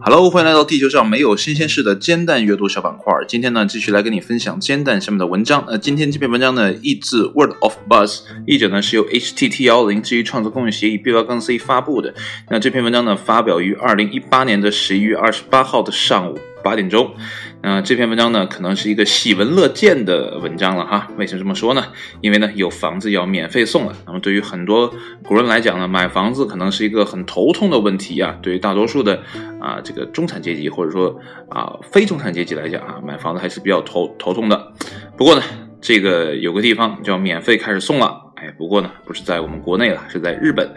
Hello，欢迎来到地球上没有新鲜事的煎蛋阅读小板块。今天呢，继续来跟你分享煎蛋下面的文章。那，今天这篇文章呢，译自 Word of Buzz，译者呢是由 HTT 幺零基于创作共用协议 B 八杠 C 发布的。那这篇文章呢，发表于二零一八年的十一月二十八号的上午。八点钟，那这篇文章呢，可能是一个喜闻乐见的文章了哈。为什么这么说呢？因为呢，有房子要免费送了。那么对于很多国人来讲呢，买房子可能是一个很头痛的问题啊。对于大多数的啊这个中产阶级或者说啊非中产阶级来讲啊，买房子还是比较头头痛的。不过呢，这个有个地方叫免费开始送了。哎，不过呢，不是在我们国内了，是在日本。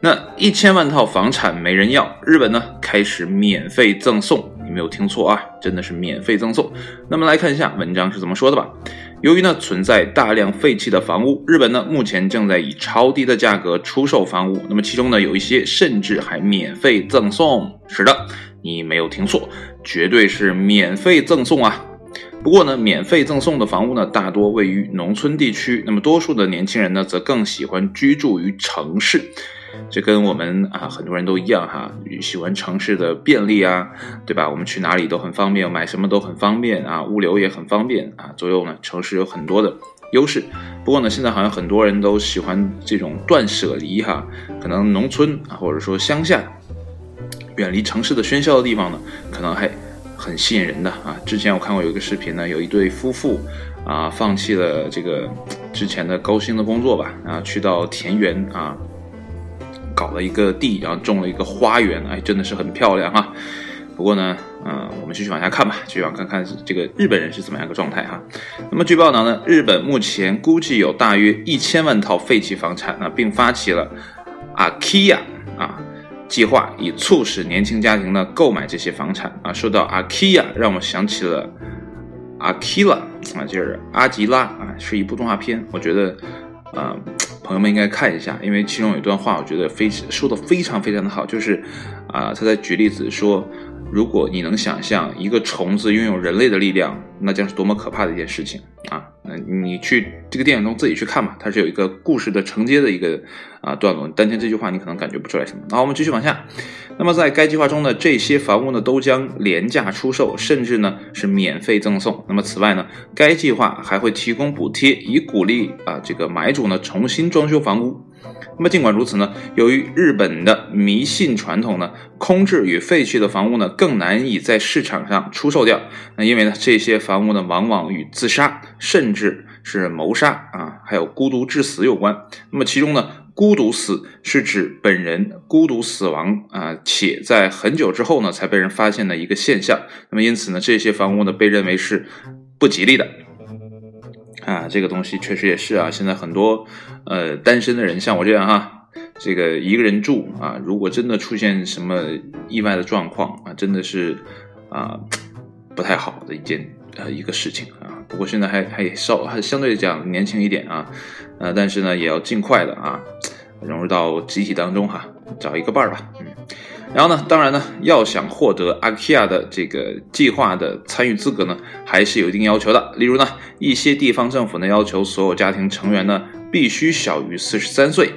那一千万套房产没人要，日本呢开始免费赠送。你没有听错啊，真的是免费赠送。那么来看一下文章是怎么说的吧。由于呢存在大量废弃的房屋，日本呢目前正在以超低的价格出售房屋。那么其中呢有一些甚至还免费赠送。是的，你没有听错，绝对是免费赠送啊。不过呢，免费赠送的房屋呢大多位于农村地区，那么多数的年轻人呢则更喜欢居住于城市。这跟我们啊很多人都一样哈，喜欢城市的便利啊，对吧？我们去哪里都很方便，买什么都很方便啊，物流也很方便啊。左右呢，城市有很多的优势。不过呢，现在好像很多人都喜欢这种断舍离哈，可能农村啊或者说乡下，远离城市的喧嚣的地方呢，可能还很吸引人的啊。之前我看过有一个视频呢，有一对夫妇啊，放弃了这个之前的高薪的工作吧，啊，去到田园啊。搞了一个地，然后种了一个花园，哎，真的是很漂亮哈。不过呢，嗯，我们继续往下看吧，继续往看看这个日本人是怎么样一个状态哈。那么据报道呢，日本目前估计有大约一千万套废弃房产啊，并发起了 “Akia” 啊计划，以促使年轻家庭呢购买这些房产啊。说到 “Akia”，让我想起了 “Akira” 啊，就是阿吉拉啊，是一部动画片，我觉得。呃，朋友们应该看一下，因为其中有一段话，我觉得非说的非常非常的好，就是啊，他在举例子说，如果你能想象一个虫子拥有人类的力量，那将是多么可怕的一件事情啊！那你去这个电影中自己去看吧，它是有一个故事的承接的一个啊段落，单听这句话你可能感觉不出来什么。好，我们继续往下。那么在该计划中呢，这些房屋呢都将廉价出售，甚至呢是免费赠送。那么此外呢，该计划还会提供补贴，以鼓励啊这个买主呢重新装修房屋。那么尽管如此呢，由于日本的迷信传统呢，空置与废弃的房屋呢更难以在市场上出售掉。那因为呢这些房屋呢往往与自杀甚至是谋杀啊，还有孤独致死有关。那么其中呢。孤独死是指本人孤独死亡啊，且在很久之后呢才被人发现的一个现象。那么因此呢，这些房屋呢被认为是不吉利的啊。这个东西确实也是啊。现在很多呃单身的人，像我这样哈，这个一个人住啊，如果真的出现什么意外的状况啊，真的是啊不太好的一件呃一个事情啊。不过现在还还稍还相对讲年轻一点啊。呃，但是呢，也要尽快的啊，融入到集体当中哈，找一个伴儿吧，嗯，然后呢，当然呢，要想获得阿基亚的这个计划的参与资格呢，还是有一定要求的。例如呢，一些地方政府呢要求所有家庭成员呢必须小于四十三岁，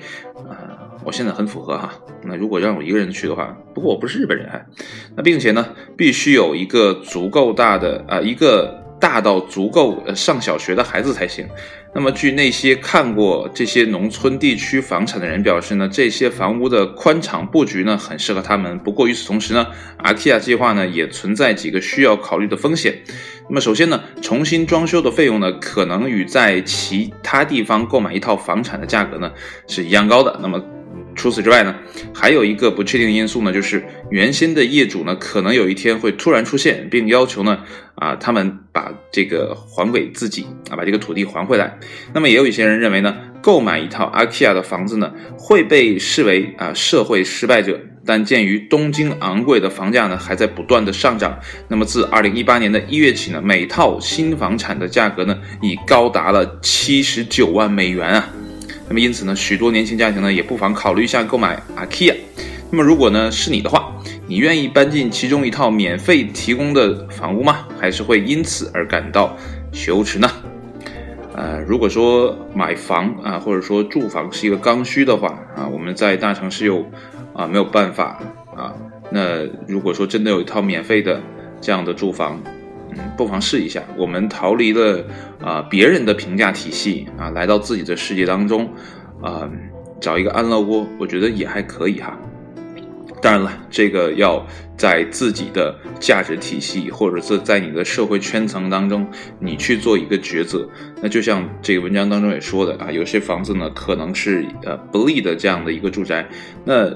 啊，我现在很符合哈。那如果让我一个人去的话，不过我不是日本人哈，那并且呢，必须有一个足够大的啊一个。大到足够呃上小学的孩子才行。那么，据那些看过这些农村地区房产的人表示呢，这些房屋的宽敞布局呢，很适合他们。不过与此同时呢，IKEA 计划呢也存在几个需要考虑的风险。那么，首先呢，重新装修的费用呢，可能与在其他地方购买一套房产的价格呢是一样高的。那么，除此之外呢，还有一个不确定因素呢，就是原先的业主呢，可能有一天会突然出现，并要求呢，啊，他们把这个还给自己啊，把这个土地还回来。那么也有一些人认为呢，购买一套 IKEA 的房子呢，会被视为啊社会失败者。但鉴于东京昂贵的房价呢，还在不断的上涨，那么自二零一八年的一月起呢，每套新房产的价格呢，已高达了七十九万美元啊。那么因此呢，许多年轻家庭呢也不妨考虑一下购买 IKEA。那么如果呢是你的话，你愿意搬进其中一套免费提供的房屋吗？还是会因此而感到羞耻呢？呃，如果说买房啊，或者说住房是一个刚需的话啊，我们在大城市有啊没有办法啊。那如果说真的有一套免费的这样的住房，嗯，不妨试一下。我们逃离了啊别人的评价体系啊，来到自己的世界当中，啊，找一个安乐窝，我觉得也还可以哈。当然了，这个要在自己的价值体系，或者是在你的社会圈层当中，你去做一个抉择。那就像这个文章当中也说的啊，有些房子呢可能是呃不利的这样的一个住宅，那。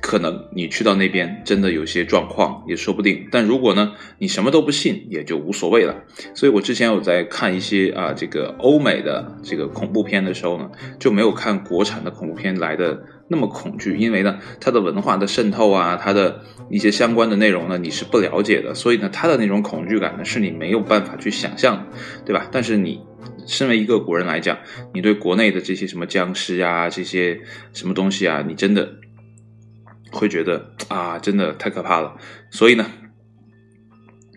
可能你去到那边真的有些状况也说不定，但如果呢你什么都不信也就无所谓了。所以我之前有在看一些啊这个欧美的这个恐怖片的时候呢，就没有看国产的恐怖片来的那么恐惧，因为呢它的文化的渗透啊，它的一些相关的内容呢你是不了解的，所以呢它的那种恐惧感呢是你没有办法去想象，对吧？但是你身为一个国人来讲，你对国内的这些什么僵尸啊这些什么东西啊，你真的。会觉得啊，真的太可怕了。所以呢，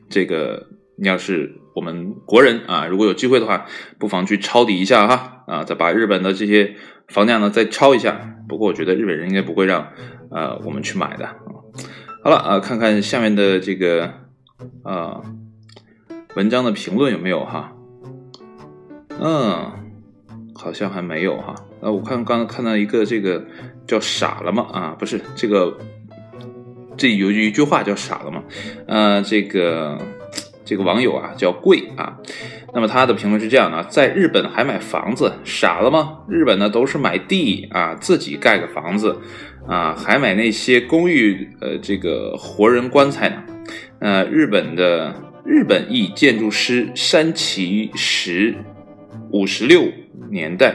这个你要是我们国人啊，如果有机会的话，不妨去抄底一下哈啊，再把日本的这些房价呢再抄一下。不过我觉得日本人应该不会让呃我们去买的。好了啊，看看下面的这个啊文章的评论有没有哈？嗯，好像还没有哈。呃，我看刚刚看到一个这个叫傻了吗？啊，不是这个，这有一句话叫傻了吗？呃，这个这个网友啊叫贵啊，那么他的评论是这样的：在日本还买房子，傻了吗？日本呢都是买地啊，自己盖个房子啊，还买那些公寓，呃，这个活人棺材呢？呃，日本的日本裔建筑师山崎实，五十六年代。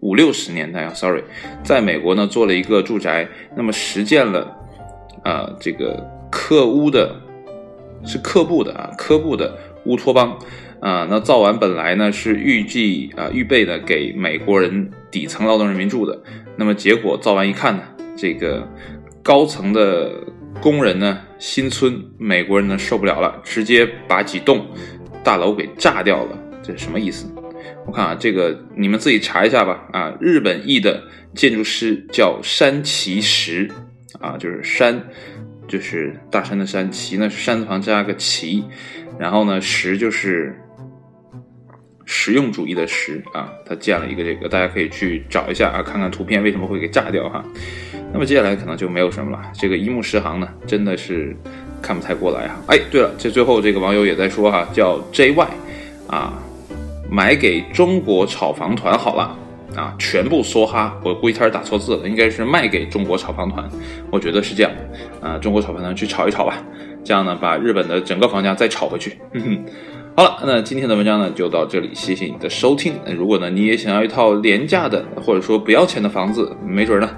五六十年代啊，sorry，在美国呢做了一个住宅，那么实践了，啊，这个克屋的，是克布的啊，科布的乌托邦，啊，那造完本来呢是预计啊预备的给美国人底层劳动人民住的，那么结果造完一看呢，这个高层的工人呢新村美国人呢受不了了，直接把几栋大楼给炸掉了，这什么意思？我看啊，这个你们自己查一下吧。啊，日本裔的建筑师叫山崎实，啊，就是山，就是大山的山，崎呢是山字旁加个崎，然后呢实就是实用主义的实啊。他建了一个这个，大家可以去找一下啊，看看图片为什么会给炸掉哈。那么接下来可能就没有什么了。这个一目十行呢，真的是看不太过来啊。哎，对了，这最后这个网友也在说哈，叫 JY 啊。买给中国炒房团好了啊，全部梭哈，我估计他是打错字了，应该是卖给中国炒房团，我觉得是这样啊，中国炒房团去炒一炒吧，这样呢把日本的整个房价再炒回去。好了，那今天的文章呢就到这里，谢谢你的收听。如果呢你也想要一套廉价的或者说不要钱的房子，没准呢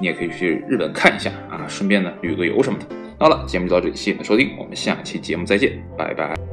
你也可以去日本看一下啊，顺便呢旅个游什么的。好了，节目就到这里，谢谢你的收听，我们下期节目再见，拜拜。